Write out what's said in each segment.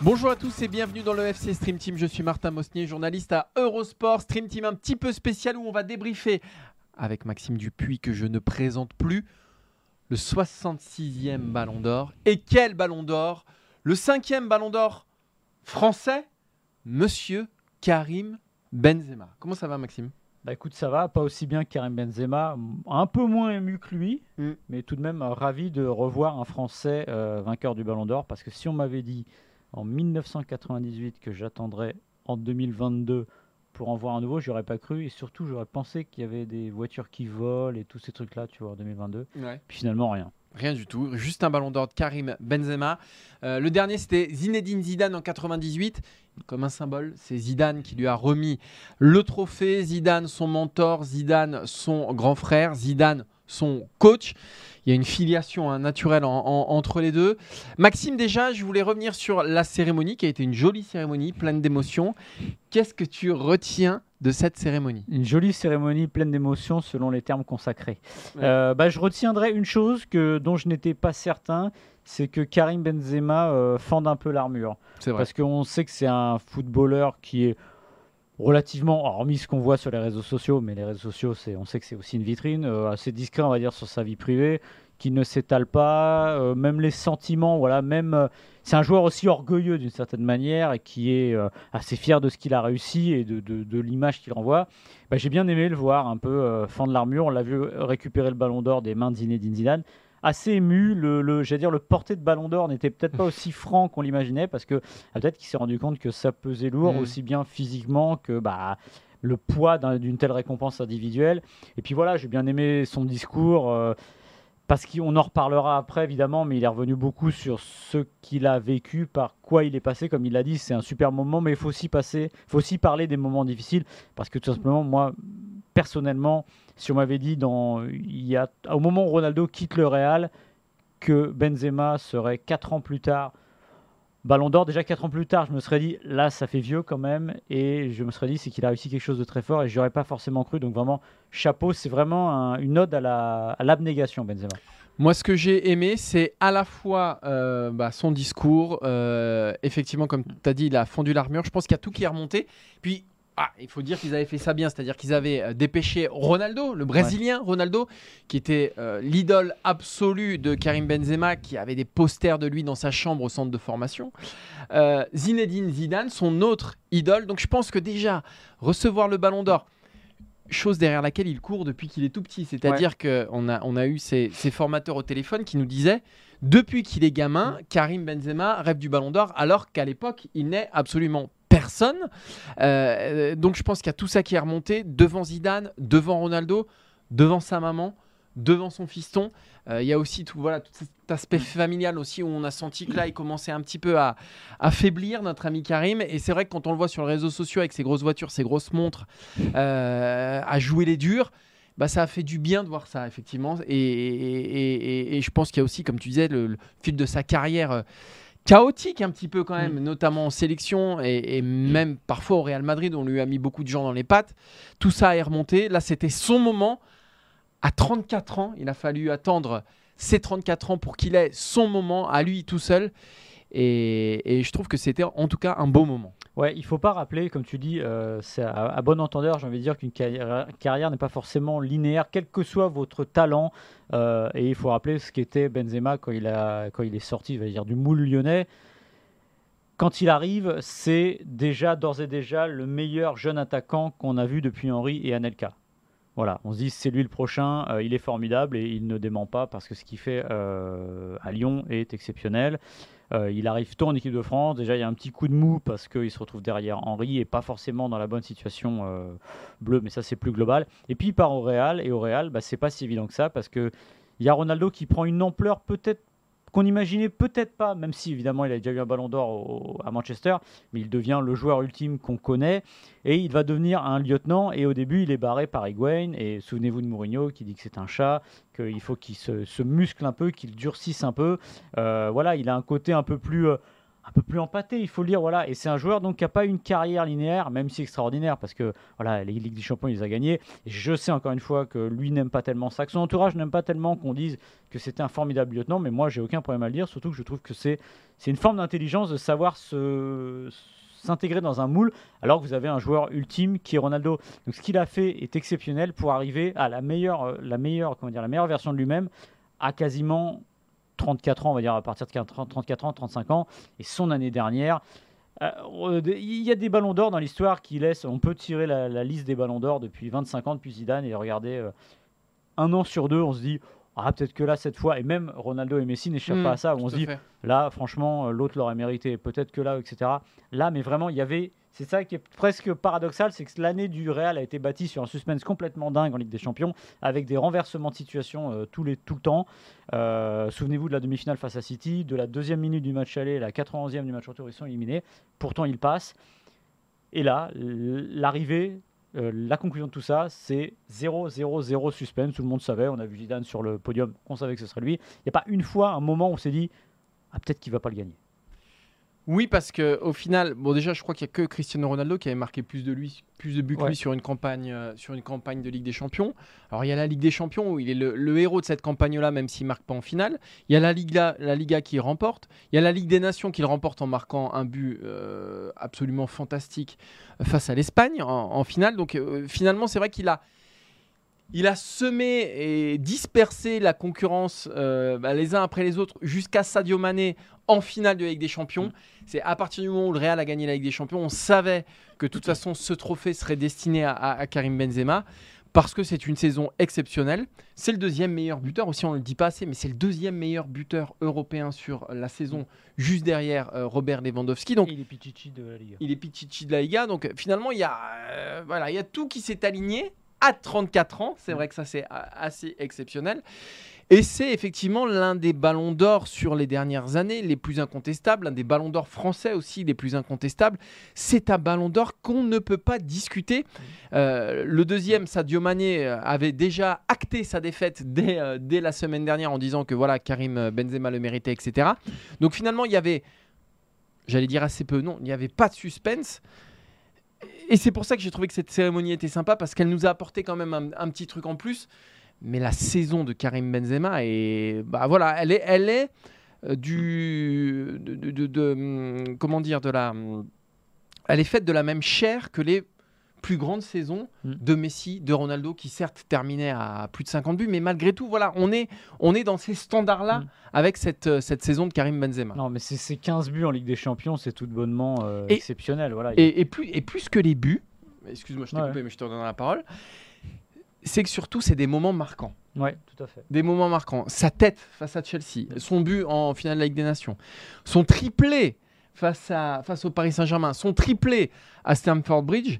Bonjour à tous et bienvenue dans le FC Stream Team. Je suis Martin Mosnier, journaliste à Eurosport. Stream Team un petit peu spécial où on va débriefer avec Maxime Dupuis que je ne présente plus le 66e Ballon d'Or. Et quel Ballon d'Or? Le cinquième Ballon d'Or français, Monsieur Karim Benzema. Comment ça va Maxime? Bah écoute, ça va, pas aussi bien que Karim Benzema, un peu moins ému que lui, Mm. mais tout de même euh, ravi de revoir un Français euh, vainqueur du Ballon d'Or, parce que si on m'avait dit en 1998 que j'attendrais en 2022 pour en voir un nouveau, j'aurais pas cru, et surtout j'aurais pensé qu'il y avait des voitures qui volent et tous ces trucs-là, tu vois, en 2022. Puis finalement rien. Rien du tout, juste un ballon d'or de Karim Benzema. Euh, le dernier, c'était Zinedine Zidane en 98. Comme un symbole, c'est Zidane qui lui a remis le trophée. Zidane, son mentor. Zidane, son grand frère. Zidane, son coach. Il y a une filiation hein, naturelle en- en- entre les deux. Maxime, déjà, je voulais revenir sur la cérémonie, qui a été une jolie cérémonie, pleine d'émotions. Qu'est-ce que tu retiens de cette cérémonie? Une jolie cérémonie pleine d'émotions selon les termes consacrés. Ouais. Euh, bah, je retiendrai une chose que, dont je n'étais pas certain, c'est que Karim Benzema euh, fende un peu l'armure. Parce qu'on sait que c'est un footballeur qui est relativement, hormis ce qu'on voit sur les réseaux sociaux, mais les réseaux sociaux, on sait que c'est aussi une vitrine, euh, assez discret, on va dire, sur sa vie privée, qui ne s'étale pas, euh, même les sentiments, voilà, même... euh, c'est un joueur aussi orgueilleux d'une certaine manière et qui est assez fier de ce qu'il a réussi et de, de- de l'image qu'il renvoie. Bah, j'ai bien aimé le voir un peu euh, fendre l'armure. On l'a vu récupérer le ballon d'or des mains de Zidane. Assez ému, le, le, j'allais dire, le porté de ballon d'or n'était peut-être pas aussi franc qu'on l'imaginait parce que ah, peut-être qu'il s'est rendu compte que ça pesait lourd Mm. aussi bien physiquement que bah, le poids d'un- d'une telle récompense individuelle. Et puis voilà, j'ai bien aimé son discours. euh, parce qu'on en reparlera après évidemment, mais il est revenu beaucoup sur ce qu'il a vécu, par quoi il est passé. Comme il l'a dit, c'est un super moment, mais il faut aussi passer, faut aussi parler des moments difficiles, parce que tout simplement, moi, personnellement, si on m'avait dit dans, il y a, au moment où Ronaldo quitte le Real, que Benzema serait 4 ans plus tard Ballon d'Or, déjà 4 ans plus tard, je me serais dit, là, ça fait vieux quand même, et je me serais dit, c'est qu'il a réussi quelque chose de très fort, et je n'aurais pas forcément cru, donc vraiment, chapeau, c'est vraiment un- une ode à la- à l'abnégation, Benzema. Moi, ce que j'ai aimé, c'est à la fois euh, bah, son discours. euh, effectivement, comme tu as dit, il a fondu l'armure. Je pense qu'il y a tout qui est remonté. Puis, ah, il faut dire qu'ils avaient fait ça bien. C'est-à-dire qu'ils avaient euh, dépêché Ronaldo, le Brésilien Ronaldo, qui était euh, l'idole absolue de Karim Benzema, qui avait des posters de lui dans sa chambre au centre de formation. Euh, Zinedine Zidane, son autre idole. Donc, je pense que déjà, recevoir le ballon d'or, chose derrière laquelle il court depuis qu'il est tout petit. C'est-à-dire qu'on a, on a eu ces, ces formateurs au téléphone qui nous disaient, depuis qu'il est gamin, Karim Benzema rêve du ballon d'or, alors qu'à l'époque, il n'est absolument personne. Euh, donc je pense qu'il y a tout ça qui est remonté devant Zidane, devant Ronaldo, devant sa maman, devant son fiston. Euh, Il y a aussi tout, voilà, tout cet aspect familial aussi où on a senti que là, il commençait un petit peu à affaiblir notre ami Karim. Et c'est vrai que quand on le voit sur les réseaux sociaux avec ses grosses voitures, ses grosses montres, euh, à jouer les durs, bah, ça a fait du bien de voir ça, effectivement. Et, je pense qu'il y a aussi, comme tu disais, le, fil de sa carrière chaotique un petit peu quand même, notamment en sélection et, et même parfois au Real Madrid, on lui a mis beaucoup de gens dans les pattes. Tout ça est remonté. Là, c'était son moment. À 34 ans, il a fallu attendre ses 34 ans pour qu'il ait son moment à lui tout seul. Et, et je trouve que c'était en tout cas un beau moment. Ouais, il faut pas rappeler, comme tu dis, euh, à, à bon entendeur, j'ai envie de dire qu'une carrière, n'est pas forcément linéaire, quel que soit votre talent. euh, et il faut rappeler ce qu'était Benzema quand il, a, quand il est sorti, je dire, du moule lyonnais. Quand il arrive, c'est déjà, d'ores et déjà, le meilleur jeune attaquant qu'on a vu depuis Henry et Anelka. Voilà, on se dit c'est lui le prochain, euh, il est formidable et il ne dément pas parce que ce qu'il fait à Lyon est exceptionnel. Euh, il arrive tôt en équipe de France. Déjà, il y a un petit coup de mou parce qu'il se retrouve derrière Henri et pas forcément dans la bonne situation euh, bleue, mais ça, c'est plus global. Et puis, il part au Real. Et au Real, bah, c'est pas si évident que ça parce qu'il y a Ronaldo qui prend une ampleur peut-être qu'on imaginait peut-être pas, même si évidemment il a déjà eu un ballon d'or à Manchester, mais il devient le joueur ultime qu'on connaît et il va devenir un lieutenant. Et au début, il est barré par Higuain. Et souvenez-vous de Mourinho qui dit que c'est un chat, qu'il faut qu'il se, muscle un peu, qu'il durcisse un peu. Euh, voilà, il a un côté un peu plus. Euh, un peu plus empâté, il faut le dire. Voilà. Et c'est un joueur donc, qui n'a pas une carrière linéaire, même si extraordinaire, parce que voilà, les Ligues des Champions, il les a gagnées. Et je sais encore une fois que lui n'aime pas tellement ça, que son entourage n'aime pas tellement qu'on dise que c'était un formidable lieutenant, mais moi, j'ai aucun problème à le dire, surtout que je trouve que c'est une forme d'intelligence de savoir se s'intégrer dans un moule alors que vous avez un joueur ultime qui est Ronaldo. Donc ce qu'il a fait est exceptionnel pour arriver à la meilleure, euh, la meilleure, comment dire, la meilleure version de lui-même à quasiment 34 ans, on va dire à partir de 34 ans, 35 ans, et son année dernière. Euh, il y a des ballons d'or dans l'histoire qui laissent. On peut tirer la, liste des ballons d'or depuis 25 ans, depuis Zidane, et regarder euh, un an sur deux, on se dit ah, peut-être que là, cette fois, et même Ronaldo et Messi n'échappent pas à ça, on se dit là, franchement, l'autre l'aurait mérité, peut-être que là, etc. Là, mais vraiment, il y avait c'est ça qui est presque paradoxal, c'est que l'année du Real a été bâtie sur un suspense complètement dingue en Ligue des Champions, avec des renversements de situation euh, tout, les, tout le temps. Euh, souvenez-vous de la demi-finale face à City, de la deuxième minute du match aller, la 91e du match retour, ils sont éliminés. Pourtant, ils passent. Et là, l'arrivée, euh, la conclusion de tout ça, c'est 0-0-0 suspense. Tout le monde savait, on a vu Zidane sur le podium, on savait que ce serait lui. Il n'y a pas une fois un moment où on s'est dit, ah, peut-être qu'il ne va pas le gagner. Oui, parce que au final, bon déjà, je crois qu'il n'y a que Cristiano Ronaldo qui avait marqué plus de lui, plus de buts que lui sur une campagne, euh, sur une campagne de Ligue des Champions. Alors il y a la Ligue des Champions où il est le, héros de cette campagne-là, même s'il marque pas en finale. Il y a la Liga, la Liga qui remporte. Il y a la Ligue des Nations qui le remporte en marquant un but euh, absolument fantastique face à l'Espagne en, finale. Donc euh, finalement, c'est vrai qu'il a il a semé et dispersé la concurrence bah, les uns après les autres jusqu'à Sadio Mané en finale de la Ligue des Champions. Mm. C'est à partir du moment où le Real a gagné la Ligue des Champions, on savait que de toute façon ce trophée serait destiné à, Karim Benzema parce que c'est une saison exceptionnelle. C'est le deuxième meilleur buteur aussi, on ne le dit pas assez, mais c'est le deuxième meilleur buteur européen sur la saison, juste derrière euh, Robert Lewandowski. Donc, il est Pichichi de la Liga. Il est Pichichi de la Liga. Donc finalement, il y, a, euh, voilà, il y a tout qui s'est aligné à 34 ans. C'est vrai que ça, c'est assez exceptionnel. Et c'est effectivement l'un des ballons d'or sur les dernières années les plus incontestables, l'un des ballons d'or français aussi les plus incontestables. C'est un ballon d'or qu'on ne peut pas discuter. Euh, le deuxième, Sadio Mané, euh, avait déjà acté sa défaite dès, euh, dès la semaine dernière en disant que voilà, Karim Benzema le méritait, etc. Donc finalement, il y avait, j'allais dire assez peu, non, il n'y avait pas de suspense. Et c'est pour ça que j'ai trouvé que cette cérémonie était sympa parce qu'elle nous a apporté quand même un petit truc en plus. Mais la saison de Karim Benzema est, bah voilà, elle est, elle est euh, du, de, hum, comment dire, de la, hum, elle est faite de la même chair que les plus grandes saisons mm. de Messi, de Ronaldo, qui certes terminaient à plus de 50 buts, mais malgré tout, voilà, on est, on est dans ces standards-là mm. avec cette, euh, cette saison de Karim Benzema. Non, mais c'est 15 buts en Ligue des Champions, c'est tout bonnement euh, exceptionnel. Voilà. Et, et, plus, et plus que les buts, excuse-moi, je t'ai coupé, mais je te redonne la parole c'est que surtout, c'est des moments marquants. Oui, tout à fait. Des moments marquants. Sa tête face à Chelsea, son but en finale de la Ligue des Nations, son triplé face, à, face au Paris Saint-Germain, son triplé à Stamford Bridge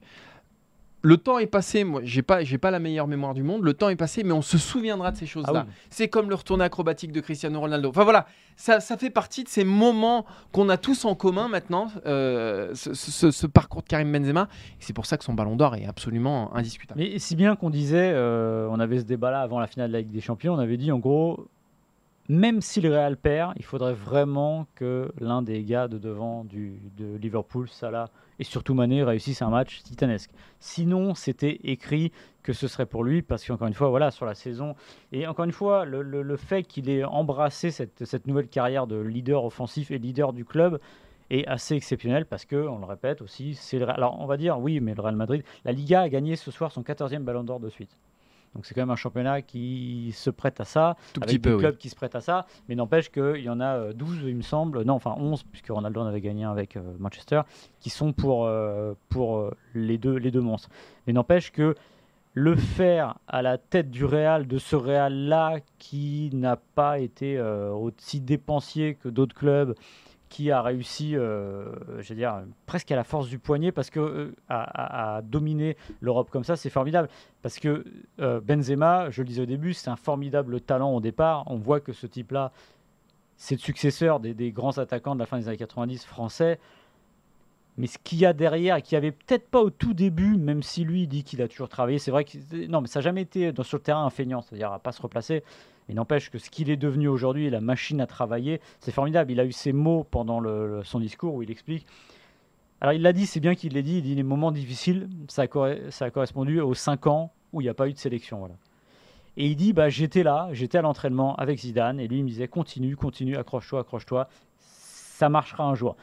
le temps est passé, moi j'ai pas, j'ai pas la meilleure mémoire du monde, le temps est passé, mais on se souviendra de ces choses-là. Ah c'est comme le retour acrobatique de Cristiano Ronaldo. Enfin voilà, ça, ça fait partie de ces moments qu'on a tous en commun maintenant, euh, ce, parcours de Karim Benzema. C'est pour ça que son ballon d'or est absolument indiscutable. Mais si bien qu'on disait, euh, on avait ce débat-là avant la finale de la Ligue des Champions, on avait dit en gros, même si le Real perd, il faudrait vraiment que l'un des gars de devant du, de Liverpool, Salah et surtout Mané, réussisse un match titanesque. Sinon, c'était écrit que ce serait pour lui, parce qu'encore une fois, voilà, sur la saison, et encore une fois, le, fait qu'il ait embrassé cette, cette, nouvelle carrière de leader offensif et leader du club est assez exceptionnel, parce que, on le répète aussi, c'est alors on va dire, oui, mais le Real Madrid, la Liga a gagné ce soir son 14e ballon d'or de suite. Donc c'est quand même un championnat qui se prête à ça, Tout avec des clubs qui se prêtent à ça, mais n'empêche qu'il y en a 12, euh, il me semble, non, enfin 11, puisque Ronaldo en avait gagné un avec euh, Manchester, qui sont pour, euh, pour les, deux, les deux monstres. Mais n'empêche que le faire à la tête du Real, de ce Real-là qui n'a pas été aussi dépensier que d'autres clubs, qui a réussi, euh, je dire, presque à la force du poignet, parce que euh, à, dominer l'Europe comme ça, c'est formidable. Parce que euh, Benzema, je le disais au début, c'est un formidable talent au départ. On voit que ce type-là, c'est le successeur des, grands attaquants de la fin des années 90 français. Mais ce qu'il y a derrière, et qu'il n'y avait peut-être pas au tout début, même si lui dit qu'il a toujours travaillé, c'est vrai que non, mais ça n'a jamais été sur le terrain un feignant, c'est-à-dire à pas se replacer. Il n'empêche que ce qu'il est devenu aujourd'hui, la machine à travailler, c'est formidable. Il a eu ces mots pendant son discours où il explique. Alors il l'a dit, c'est bien qu'il l'ait dit, il dit les moments difficiles, ça a, correspondu aux 5 ans où il n'y a pas eu de sélection. Et il dit, bah, j'étais là, j'étais à l'entraînement avec Zidane, et lui il me disait, continue, continue, accroche-toi, accroche-toi, ça marchera un jour.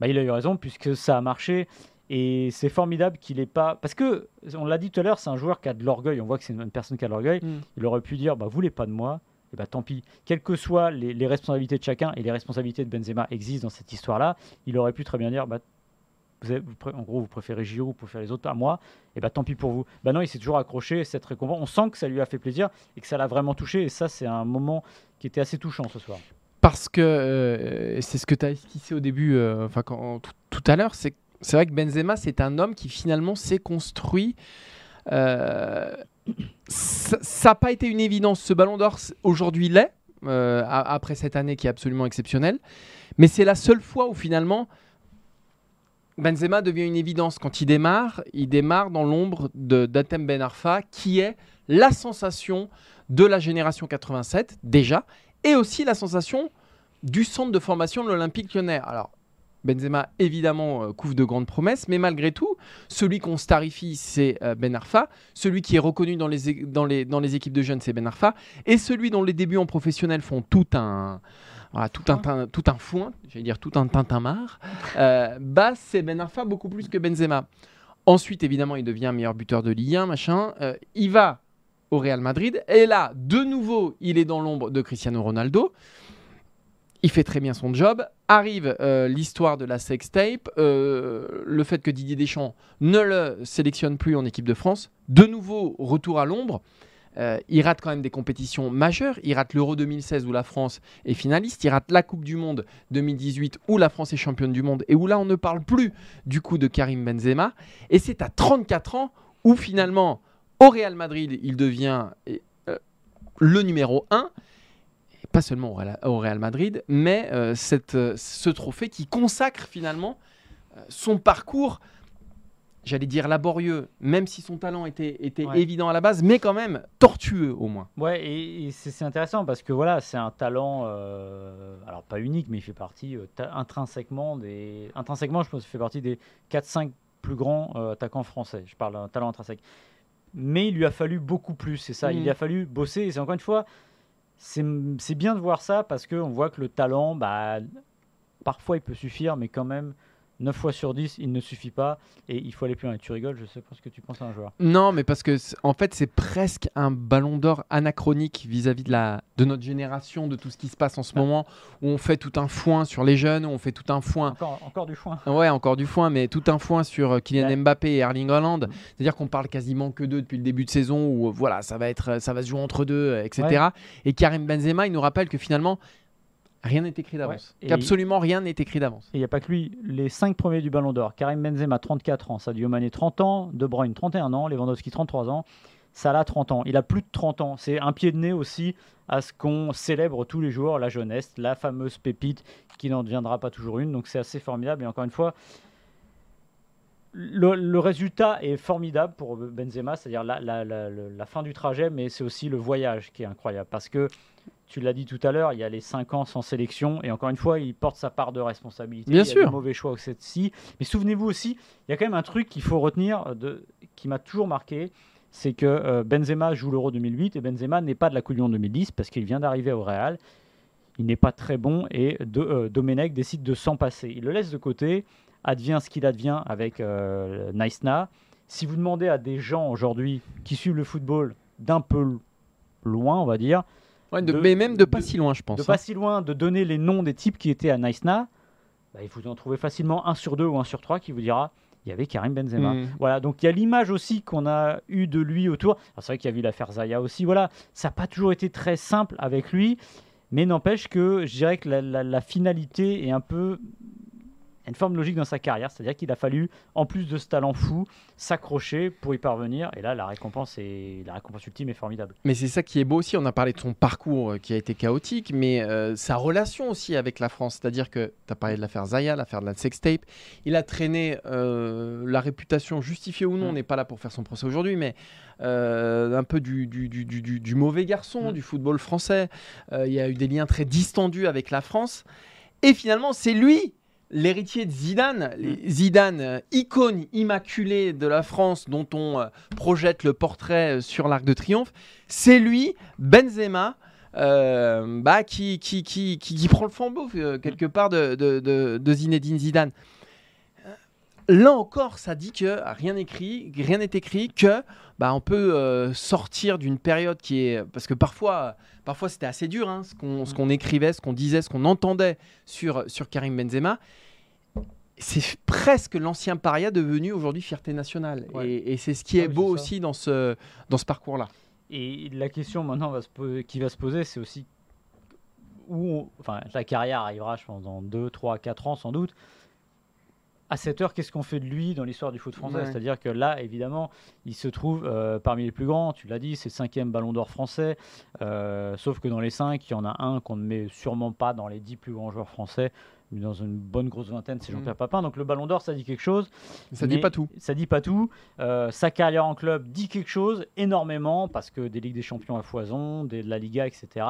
Bah, il a eu raison, puisque ça a marché, et c'est formidable qu'il n'ait pas... Parce que, on l'a dit tout à l'heure, c'est un joueur qui a de l'orgueil, on voit que c'est une personne qui a de l'orgueil, Mm. il aurait pu dire, bah, vous voulez pas de moi, et bah tant pis. Quelles que soient les, les responsabilités de chacun, et les responsabilités de Benzema existent dans cette histoire-là, il aurait pu très bien dire, bah, vous avez- vous pré- en gros, vous préférez Giroud, vous préférez les autres à moi, et bah tant pis pour vous. Bah non, il s'est toujours accroché, cette récompense, on sent que ça lui a fait plaisir, et que ça l'a vraiment touché, et ça, c'est un moment qui était assez touchant ce soir. Parce que euh, c'est ce que tu as esquissé au début, euh, enfin quand tout, tout à l'heure, c'est c'est vrai que Benzema, c'est un homme qui finalement s'est construit. euh, ça n'a pas été une évidence. Ce ballon d'or, aujourd'hui, l'est, euh, après cette année qui est absolument exceptionnelle. Mais c'est la seule fois où finalement Benzema devient une évidence. Quand il démarre, il démarre dans l'ombre d'Atem Ben Arfa, qui est la sensation de la génération 87, déjà, et aussi la sensation du centre de formation de l'Olympique lyonnais. Alors, Benzema, évidemment, euh, couvre de grandes promesses, mais malgré tout, celui qu'on starifie, c'est euh, Ben Arfa. Celui qui est reconnu dans les, é- dans les, dans les équipes de jeunes, c'est Ben Arfa. Et celui dont les débuts en professionnel font tout un, voilà, tout un, tout un foin, j'allais dire tout un tintamarre, euh, bah, c'est Ben Arfa beaucoup plus que Benzema. Ensuite, évidemment, il devient meilleur buteur de Ligue 1, machin. Euh, il va au Real Madrid. Et là, de nouveau, il est dans l'ombre de Cristiano Ronaldo. Il fait très bien son job. Arrive euh, l'histoire de la sextape, euh, le fait que Didier Deschamps ne le sélectionne plus en équipe de France. De nouveau, retour à l'ombre. Euh, il rate quand même des compétitions majeures. Il rate l'Euro 2016 où la France est finaliste. Il rate la Coupe du Monde 2018 où la France est championne du monde et où là on ne parle plus du coup de Karim Benzema. Et c'est à 34 ans où finalement au Real Madrid il devient euh, le numéro 1 et pas seulement au Real, Madrid, mais euh, cette, euh, ce trophée qui consacre finalement euh, son parcours, j'allais dire laborieux, même si son talent était, était Ouais. évident à la base, mais quand même tortueux au moins. Ouais, et, et c'est intéressant parce que voilà, c'est un talent, alors pas unique, mais il fait partie intrinsèquement des. Intrinsèquement, je pense qu'il fait partie des 4-5 plus grands attaquants français. Je parle d'un talent intrinsèque. Mais il lui a fallu beaucoup plus, c'est ça. Il Mhm. lui a fallu bosser. Et c'est encore une fois, c'est bien de voir ça parce qu'on voit que le talent, bah, parfois il peut suffire, mais quand même, 9 fois sur 10, il ne suffit pas. Et il faut aller plus loin. Et tu rigoles, je sais pas ce que tu penses à un joueur. Non, mais parce que en fait, c'est presque un ballon d'or anachronique vis-à-vis de, la, de notre génération, de tout ce qui se passe en ce Ah. moment, où on fait tout un foin sur les jeunes, où on fait tout un foin Encore, encore du foin. Ouais, encore du foin, mais tout un foin sur euh, Kylian Ouais. Mbappé et Erling Haaland. C'est-à-dire qu'on parle quasiment que d'eux depuis le début de saison, où euh, voilà, ça va être, ça va se jouer entre deux, euh, etc. Et Karim Benzema, il nous rappelle que finalement, rien n'est écrit d'avance. Ouais. Qu'absolument rien n'est écrit d'avance. Et il n'y a pas que lui, les 5 premiers du Ballon d'Or. Karim Benzema, 34 ans. Sadio Mané, 30 ans. De Bruyne, 31 ans. Lewandowski, 33 ans. Salah, 30 ans. Il a plus de 30 ans. C'est un pied de nez aussi à ce qu'on célèbre tous les jours, la jeunesse, la fameuse pépite qui n'en deviendra pas toujours une. Donc c'est assez formidable. Et encore une fois, le, le résultat est formidable pour Benzema, c'est-à-dire la, la- la- la- la fin du trajet, mais c'est aussi le voyage qui est incroyable. Parce que, tu l'as dit tout à l'heure, il y a les 5 ans sans sélection, et encore une fois, il porte sa part de responsabilité. Bien il y a sûr. des mauvais choix au ci Mais souvenez-vous aussi, il y a quand même un truc qu'il faut retenir, de, qui m'a toujours marqué, c'est que euh, Benzema joue l'Euro 2008, et Benzema n'est pas de la Coupe du Monde 2010, parce qu'il vient d'arriver au Real. Il n'est pas très bon, et de, euh, Domenech décide de s'en passer. Il le laisse de côté, advient ce qu'il advient avec euh, Naïsna. Si vous demandez à des gens aujourd'hui qui suivent le football d'un peu loin, on va dire, Ouais, de- De- mais même de pas de- si loin, je pense. de hein. pas si loin de donner les noms des types qui étaient à Naïsna, bah, il vous en trouvez facilement un sur deux ou un sur trois qui vous dira il y avait Karim Benzema. Mm. Voilà, donc il y a l'image aussi qu'on a eu de lui autour. C'est vrai qu'il y a eu l'affaire Zaya aussi. Voilà, ça n'a pas toujours été très simple avec lui. Mais n'empêche que je dirais que la, finalité est un peu une forme logique dans sa carrière, c'est-à-dire qu'il a fallu, en plus de ce talent fou, s'accrocher pour y parvenir. Et là, la récompense, est, la récompense ultime est formidable. Mais c'est ça qui est beau aussi. On a parlé de son parcours euh, qui a été chaotique, mais euh, sa relation aussi avec la France. C'est-à-dire que tu as parlé de l'affaire Zaya, l'affaire de la sextape. Il a traîné euh, la réputation, justifiée ou non, mm. on n'est pas là pour faire son procès aujourd'hui, mais un peu du, du, du, du mauvais garçon mm. du football français. il y a eu des liens très distendus avec la France. Et finalement, c'est lui l'héritier de Zidane, mm. Zidane, euh, icône immaculée de la France dont on euh, projette le portrait euh, sur l'Arc de Triomphe, c'est lui, Benzema, bah, qui, qui, qui, qui, prend le flambeau quelque part de, de, Zinedine Zidane. Là encore, ça dit que rien n'est écrit, rien n'est écrit, que bah, on peut sortir d'une période qui est parce que parfois, parfois c'était assez dur, hein, ce qu'on mm. écrivait, ce qu'on disait, ce qu'on entendait sur sur Karim Benzema c'est presque l'ancien paria devenu aujourd'hui fierté nationale. Et, c'est ce qui est beau aussi dans ce, dans ce parcours-là. Et la question maintenant va se qui va se poser, c'est aussi où enfin, la carrière arrivera, je pense, dans 2, 3, 4 ans sans doute. À cette heure, qu'est-ce qu'on fait de lui dans l'histoire du foot français? C'est-à-dire que là, évidemment, il se trouve euh, parmi les plus grands. Tu l'as dit, c'est le cinquième ballon d'or français. Euh, sauf que dans les cinq, il y en a un qu'on ne met sûrement pas dans les dix plus grands joueurs français dans une bonne grosse vingtaine, c'est Jean-Pierre mm. Papin. Donc le Ballon d'Or, ça dit quelque chose. Ça dit pas tout. Ça dit pas tout. Euh, sa carrière en club dit quelque chose énormément parce que des Ligues des Champions à foison, de la Liga, etc.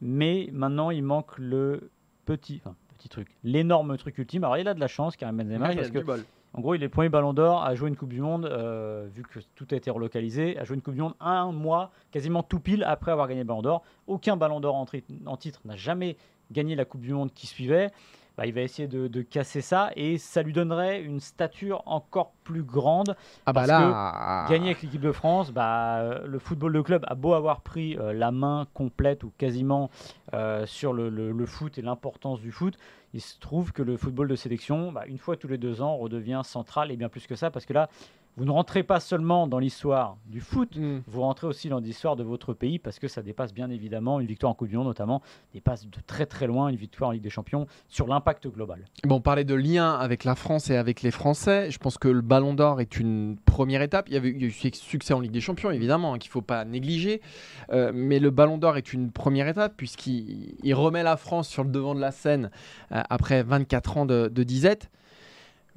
Mais maintenant, il manque le petit, enfin, petit truc, l'énorme truc ultime. Alors il a de la chance, Karim Benzema, parce que en gros, il est le premier Ballon d'Or à jouer une Coupe du Monde, euh, vu que tout a été relocalisé, à jouer une Coupe du Monde un mois, quasiment tout pile après avoir gagné le Ballon d'Or. Aucun Ballon d'Or en titre n'a jamais gagné la Coupe du Monde qui suivait. Bah, il va essayer de, casser ça et ça lui donnerait une stature encore plus grande. Ah bah là... gagner avec l'équipe de France, bah, le football de club a beau avoir pris euh, la main complète ou quasiment euh, sur le, foot et l'importance du foot, il se trouve que le football de sélection, bah, une fois tous les deux ans, redevient central et bien plus que ça parce que là, vous ne rentrez pas seulement dans l'histoire du foot, mm. vous rentrez aussi dans l'histoire de votre pays parce que ça dépasse bien évidemment une victoire en Coupe du Monde notamment, dépasse de très très loin une victoire en Ligue des Champions sur l'impact global. Bon, on parlait de lien avec la France et avec les Français. Je pense que le Ballon d'Or est une première étape. Il y, avait, eu succès en Ligue des Champions évidemment hein, qu'il ne faut pas négliger, euh, mais le Ballon d'Or est une première étape puisqu'il remet la France sur le devant de la scène euh, après 24 ans de disette.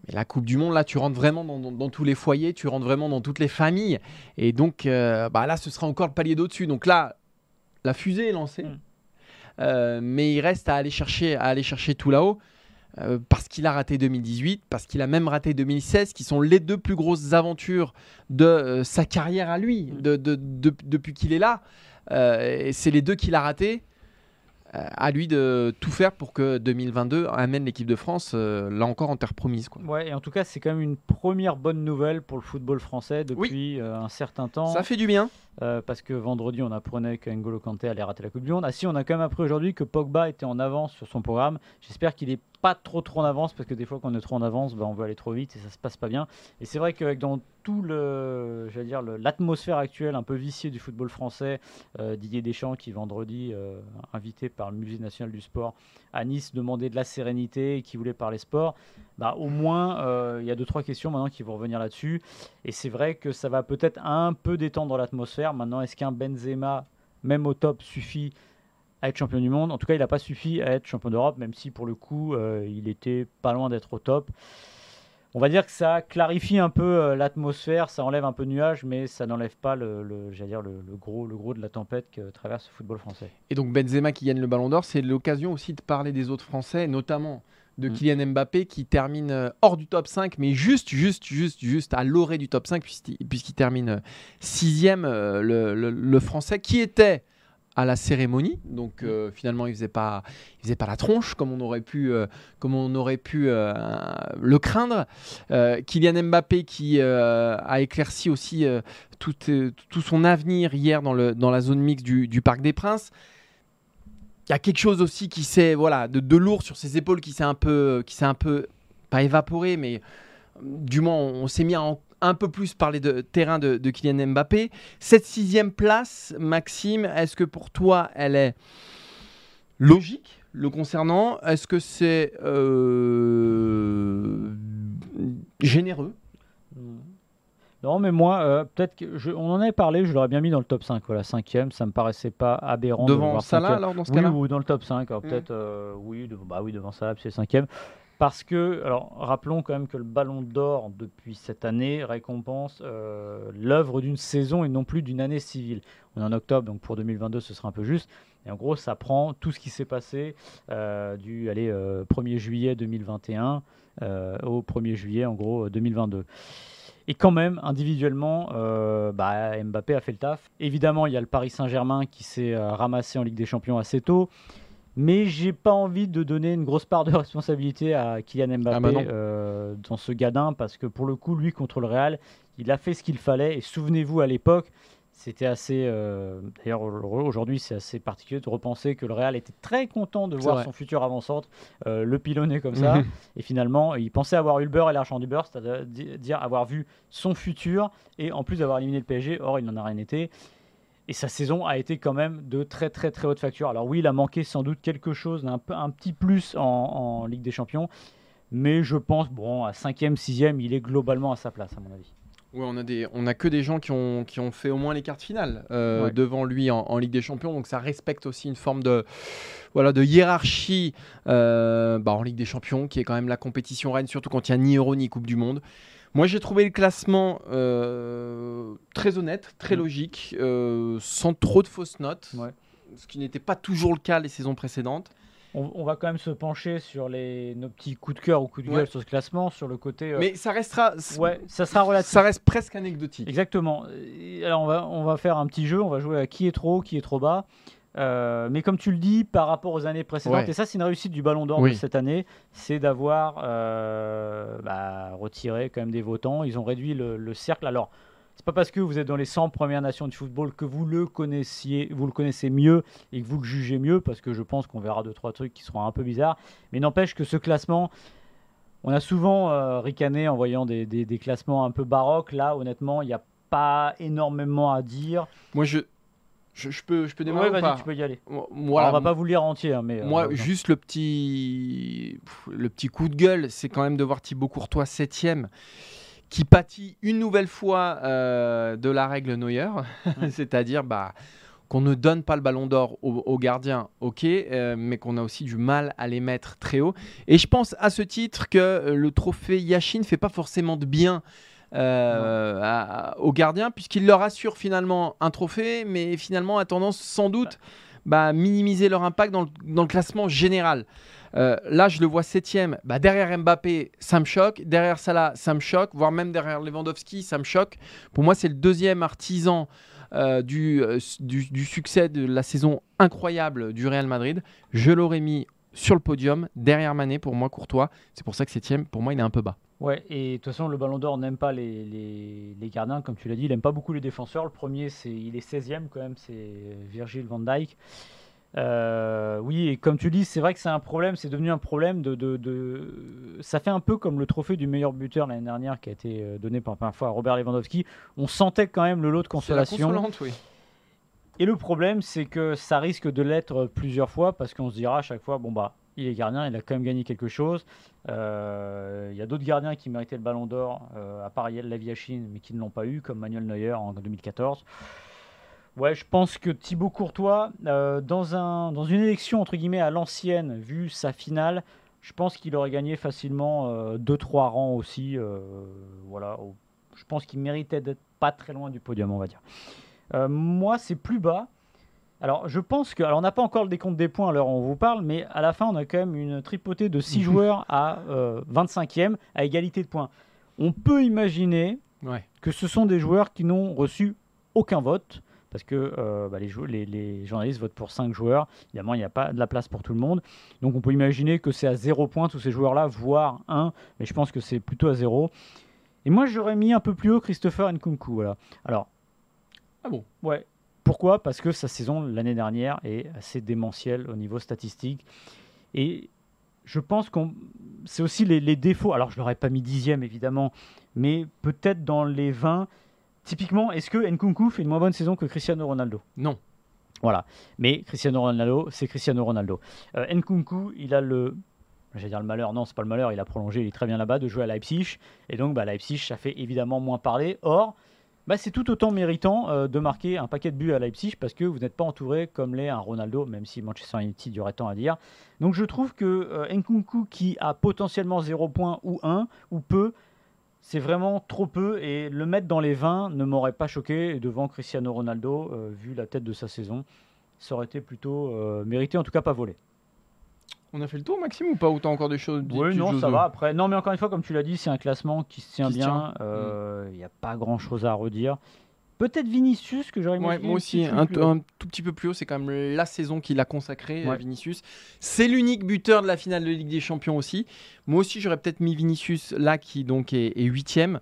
Mais la Coupe du Monde, là, tu rentres vraiment dans, tous les foyers, tu rentres vraiment dans toutes les familles. Et donc, euh, bah là, ce sera encore le palier d'au-dessus. Donc là, la fusée est lancée. Mm. Euh, mais il reste à aller chercher, à aller chercher tout là-haut. Euh, parce qu'il a raté 2018, parce qu'il a même raté 2016, qui sont les deux plus grosses aventures de sa carrière à lui, mm. de, depuis qu'il est là. et c'est les deux qu'il a ratés à lui de tout faire pour que 2022 amène l'équipe de France euh, là encore en terre promise. Quoi. Ouais, et en tout cas, c'est quand même une première bonne nouvelle pour le football français depuis euh, un certain temps. Ça fait du bien. Euh, parce que vendredi, on apprenait qu'Engolo Kanté allait rater la Coupe du Monde. Ah si, on a quand même appris aujourd'hui que Pogba était en avance sur son programme. J'espère qu'il est pas trop trop en avance parce que des fois quand on est trop en avance, bah, on veut aller trop vite et ça se passe pas bien. Et c'est vrai que dans tout l'atmosphère actuelle un peu viciée du football français, euh, Didier Deschamps qui vendredi euh, invité par le Musée national du sport à Nice demandait de la sérénité et qui voulait parler sport. Bah, au moins euh, il y a deux trois questions maintenant qui vont revenir là-dessus. Et c'est vrai que ça va peut-être un peu détendre l'atmosphère. Maintenant, est-ce qu'un Benzema même au top suffit à être champion du monde? En tout cas, il n'a pas suffi à être champion d'Europe, même si pour le coup, euh, il était pas loin d'être au top. On va dire que ça clarifie un peu euh, l'atmosphère, ça enlève un peu de nuages, mais ça n'enlève pas le, dire le, gros, le gros de la tempête que traverse le football français. Et donc Benzema qui gagne le Ballon d'Or, c'est l'occasion aussi de parler des autres Français, notamment de mm. Kylian Mbappé qui termine euh, hors du top 5, mais juste, juste, juste, juste à l'orée du top 5, puisqu'il termine sixième, le, le, Français qui était à la cérémonie. Donc euh, finalement, il faisait pas, il faisait pas la tronche comme on aurait pu, euh, comme on aurait pu euh, le craindre. Kylian Mbappé qui a éclairci aussi tout, tout, son avenir hier dans, le, dans la zone mixte du, du Parc des Princes. Y a quelque chose aussi qui s'est voilà de, de, lourd sur ses épaules qui s'est un peu qui s'est un peu pas évaporé mais du moins on, s'est mis en un peu plus parler de terrain de, Kylian Mbappé. Cette sixième place, Maxime, est-ce que pour toi, elle est logique le concernant? Est-ce que c'est euh, généreux? Non, mais moi, euh, peut-être que je- on en avait parlé, je l'aurais bien mis dans le top 5. Voilà, cinquième, ça me paraissait pas aberrant. de Devant voir Salah, cinquième. alors, dans ce Oui, cas-là ou dans le top 5. alors Mm. Peut-être, euh, oui, de- bah oui, devant Salah, puis c'est cinquième. Parce que, alors, rappelons quand même que le Ballon d'Or, depuis cette année, récompense euh, l'œuvre d'une saison et non plus d'une année civile. On est en octobre, donc pour 2022, ce sera un peu juste. Et en gros, ça prend tout ce qui s'est passé euh, du allez, euh, 1er juillet 2021 euh, au 1er juillet, en gros, 2022. Et quand même, individuellement, euh, bah, Mbappé a fait le taf. Évidemment, il y a le Paris Saint-Germain qui s'est euh, ramassé en Ligue des Champions assez tôt. Mais j'ai pas envie de donner une grosse part de responsabilité à Kylian Mbappé Ah bah euh, dans ce gadin parce que pour le coup, lui contre le Real, il a fait ce qu'il fallait. Et souvenez-vous, à l'époque, c'était assez. euh, D'ailleurs, au- aujourd'hui, c'est assez particulier de repenser que le Real était très content de voir vrai. son futur avant-centre euh, le pilonner comme ça. Mhm. Et finalement, il pensait avoir eu le beurre et l'argent du beurre, c'est-à-dire avoir vu son futur et en plus d'avoir éliminé le PSG. Or, il n'en a rien été. Et sa saison a été quand même de très très très haute facture. Alors oui, il a manqué sans doute quelque chose, un, peu, un petit plus en, en Ligue des Champions. Mais je pense, bon, à 5e, 6e, il est globalement à sa place, à mon avis. Ouais, on a des, on a que des gens qui ont, qui ont fait au moins les quarts de finale euh, Ouais. devant lui en, en Ligue des Champions, donc ça respecte aussi une forme de, voilà, de hiérarchie euh, bah, en Ligue des Champions, qui est quand même la compétition reine, surtout quand il n'y a ni Euro ni Coupe du Monde. Moi, j'ai trouvé le classement euh, très honnête, très Mm. logique, sans trop de fausses notes, Ouais. ce qui n'était pas toujours le cas les saisons précédentes. On, on va quand même se pencher sur les, nos petits coups de cœur ou coups de Ouais. gueule sur ce classement, sur le côté. euh, Mais ça restera, ouais, ça sera relatif. ça reste presque anecdotique. Exactement. Alors on va, on va faire un petit jeu, on va jouer à qui est trop haut, qui est trop bas. Euh, mais comme tu le dis, par rapport aux années précédentes, Ouais. et ça c'est une réussite du Ballon d'Or Oui. de cette année, c'est d'avoir euh, bah, retiré quand même des votants. Ils ont réduit le, le cercle. Alors, c'est pas parce que vous êtes dans les 100 premières nations du football que vous le connaissiez, vous le connaissez mieux et que vous le jugez mieux, parce que je pense qu'on verra deux trois trucs qui seront un peu bizarres. Mais n'empêche que ce classement, on a souvent euh, ricané en voyant des, des- des classements un peu baroques. Là, honnêtement, il n'y a pas énormément à dire. Moi, je, je, je peux, je peux démarrer Ouais, ou vas-y, tu peux y aller. Moi, Alors, on va pas vous lire entier, hein, mais euh, Moi, juste le petit, le petit coup de gueule, c'est quand même de voir Thibaut Courtois septième, qui pâtit une nouvelle fois euh, de la règle Neuer, c'est-à-dire bah, qu'on ne donne pas le ballon d'or aux, aux gardiens, ok, euh, mais qu'on a aussi du mal à les mettre très haut. Et je pense à ce titre que euh, le trophée Yashin ne fait pas forcément de bien. euh, à- aux gardiens puisqu'il leur assure finalement un trophée mais finalement a tendance sans doute bah, à minimiser leur impact dans le, dans le classement général. Euh, là, je le vois septième. Bah, derrière Mbappé, ça me choque. Derrière Salah, ça me choque. Voire même derrière Lewandowski, ça me choque. Pour moi, c'est le deuxième artisan euh, du, euh, du, succès de la saison incroyable du Real Madrid. Je l'aurais mis sur le podium, derrière Mané, pour moi, Courtois. C'est pour ça que septième, pour moi, il est un peu bas. Ouais, et de toute façon, le Ballon d'Or n'aime pas les gardiens, comme tu l'as dit, il n'aime pas beaucoup les défenseurs. Le premier, c'est, il est 16e quand même, c'est Virgil van Dijk. Euh, oui, et comme tu dis, c'est vrai que c'est un problème, c'est devenu un problème de, de, de- Ça fait un peu comme le trophée du meilleur buteur l'année dernière qui a été euh, donné pour la première fois à Robert Lewandowski. On sentait quand même le lot de la consolation. oui. Et le problème, c'est que ça risque de l'être plusieurs fois parce qu'on se dira à chaque fois, bon bah, il est gardien, il a quand même gagné quelque chose. Euh, Il y a d'autres gardiens qui méritaient le Ballon d'Or, euh, à part Yael Laviachine, mais qui ne l'ont pas eu, comme Manuel Neuer en 2014. Ouais, je pense que Thibaut Courtois, euh, dans, un, dans une élection entre guillemets à l'ancienne, vu sa finale, je pense qu'il aurait gagné facilement 2-3 rangs aussi. euh, voilà, je pense qu'il méritait d'être pas très loin du podium, on va dire. Euh, moi, c'est plus bas. Alors, je pense que. Alors, on n'a pas encore le décompte des points à l'heure où on vous parle, mais à la fin, on a quand même une tripotée de 6 joueurs à euh, 25e, à égalité de points. On peut imaginer Ouais. que ce sont des joueurs qui n'ont reçu aucun vote, parce que euh, bah, les, jou- les- les journalistes votent pour 5 joueurs. Évidemment, il n'y a pas de la place pour tout le monde. Donc, on peut imaginer que c'est à 0 points tous ces joueurs-là, voire 1, mais je pense que c'est plutôt à 0. Et moi, j'aurais mis un peu plus haut Christopher Nkunku. Voilà. Alors, Ah bon? Ouais. Pourquoi? Parce que sa saison l'année dernière est assez démentielle au niveau statistique. Et je pense qu'on c'est aussi les, les défauts. Alors je l'aurais pas mis dixième évidemment, mais peut-être dans les 20. Typiquement, est-ce que Nkunku fait une moins bonne saison que Cristiano Ronaldo? Non. Voilà. Mais Cristiano Ronaldo, c'est Cristiano Ronaldo. Euh, Nkunku, il a le. J'allais dire le malheur, non, c'est pas le malheur, il a prolongé, il est très bien là-bas, de jouer à Leipzig. Et donc, bah, Leipzig, ça fait évidemment moins parler. Or, bah, c'est tout autant méritant euh, de marquer un paquet de buts à Leipzig parce que vous n'êtes pas entouré comme l'est un Ronaldo, même si Manchester United, y aurait tant à dire. Donc, je trouve que euh, Nkunku, qui a potentiellement 0 points ou 1 ou peu, c'est vraiment trop peu et le mettre dans les 20 ne m'aurait pas choqué devant Cristiano Ronaldo, euh, vu la tête de sa saison. Ça aurait été plutôt euh, mérité, en tout cas pas volé. On a fait le tour, Maxime, ou pas Ou t'as encore des choses Oui, non, ça va. Après, non, mais encore une fois, comme tu l'as dit, c'est un classement qui se tient Qui bien. Euh, Il n'y a pas grand chose à redire. Peut-être Vinicius, que j'aurais Ouais, imaginé moi un aussi, un, tout petit peu plus haut, c'est quand même la saison qu'il a consacrée, Ouais. à Vinicius. C'est l'unique buteur de la finale de Ligue des Champions aussi. Moi aussi, j'aurais peut-être mis Vinicius là, qui donc est huitième.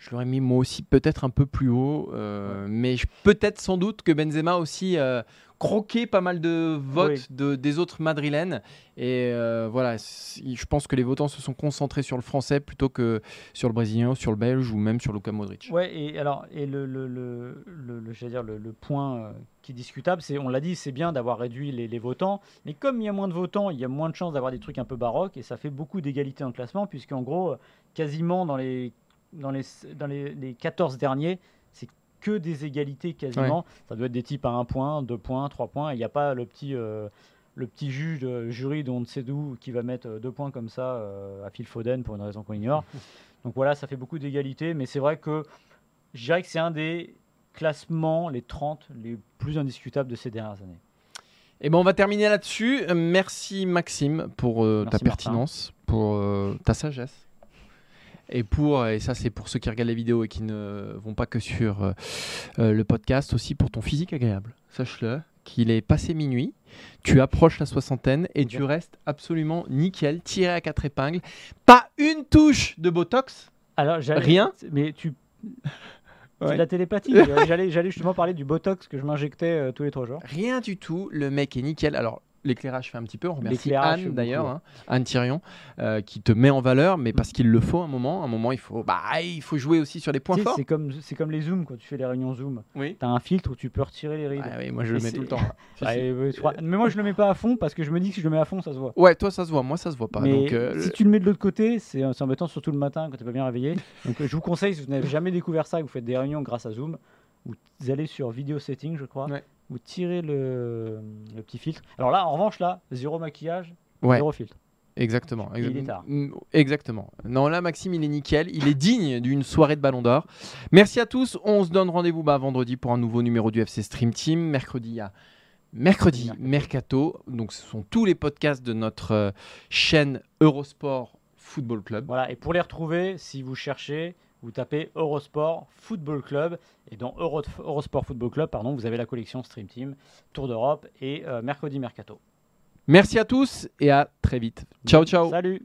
Je l'aurais mis moi aussi peut-être un peu plus haut, euh, mais peut-être sans doute que Benzema aussi euh, croqué pas mal de votes Oui. de, des autres madrilènes. Et euh, voilà, je pense que les votants se sont concentrés sur le français plutôt que sur le brésilien, sur le belge ou même sur Luka Modric. Ouais, et alors, et le, le, le, le- dire le, point euh, qui est discutable, c'est, on l'a dit, c'est bien d'avoir réduit les, les votants, mais comme il y a moins de votants, il y a moins de chances d'avoir des trucs un peu baroques, et ça fait beaucoup d'égalité le classement, puisqu'en gros, quasiment dans les, dans les, dans les, les 14 derniers, c'est que des égalités quasiment. Ça doit être des types à 1 point, 2 points, 3 points, il n'y a pas le petit... euh, le petit juge, euh, jury dont on ne sait d'où, qui va mettre euh, deux points comme ça euh, à Phil Foden pour une raison qu'on ignore. Donc voilà, ça fait beaucoup d'égalité, mais c'est vrai que je dirais que c'est un des classements, les 30 les plus indiscutables de ces dernières années. Et ben on va terminer là-dessus. Euh, Merci Maxime pour euh, ta Martin. pertinence, pour euh, ta sagesse. Et pour et ça c'est pour ceux qui regardent les vidéos et qui ne vont pas que sur euh, euh, le podcast aussi pour ton physique agréable. Sache-le qu'il est passé minuit, tu approches la soixantaine et tu restes absolument nickel, tiré à quatre épingles, pas une touche de botox. Alors, Rien Mais tu. C'est de la télépathie. j'allais, j'allais justement parler du botox que je m'injectais euh, tous les trois jours. Rien du tout, le mec est nickel. Alors, l'éclairage fait un petit peu, on remercie Anne d'ailleurs, hein, Anne Thirion, euh, qui te met en valeur, mais Mm. parce qu'il le faut à un moment. À un moment, il faut, bah, il faut jouer aussi sur les points Tu sais, forts. c'est, comme, c'est comme les zooms quand tu fais les réunions zoom. Oui. Tu as un filtre où tu peux retirer les rides. Ah oui, moi je le Et mets tout le temps. Si, Ah, Mais moi, je le mets pas à fond parce que je me dis que si je le mets à fond, ça se voit. Ouais, toi ça se voit, moi ça se voit pas. Mais donc, euh, si tu le mets de l'autre côté, c'est embêtant, surtout le matin quand tu pas bien réveillé. Donc je vous conseille, si vous n'avez jamais découvert ça et que vous faites des réunions grâce à Zoom, vous allez sur Vidéo Settings, je crois, Ouais. Vous tirez le, le petit filtre. Alors là, en revanche, là, zéro maquillage, ouais, zéro filtre. exactement. il est tard. Mm, Exactement. Non, là Maxime il est nickel, il est digne d'une soirée de Ballon d'Or. Merci à tous, on se donne rendez-vous bah, vendredi pour un nouveau numéro du FC Stream Team. Mercredi, il y a Mercredi, Mercato. Donc, ce sont tous les podcasts de notre euh, chaîne Eurosport Football Club. Voilà, et pour les retrouver, si vous cherchez, vous tapez Eurosport Football Club. Et dans Euro- Eurosport Football Club, pardon, vous avez la collection Stream Team, Tour d'Europe et euh, Mercredi Mercato. Merci à tous et à très vite. Ciao, ciao. Salut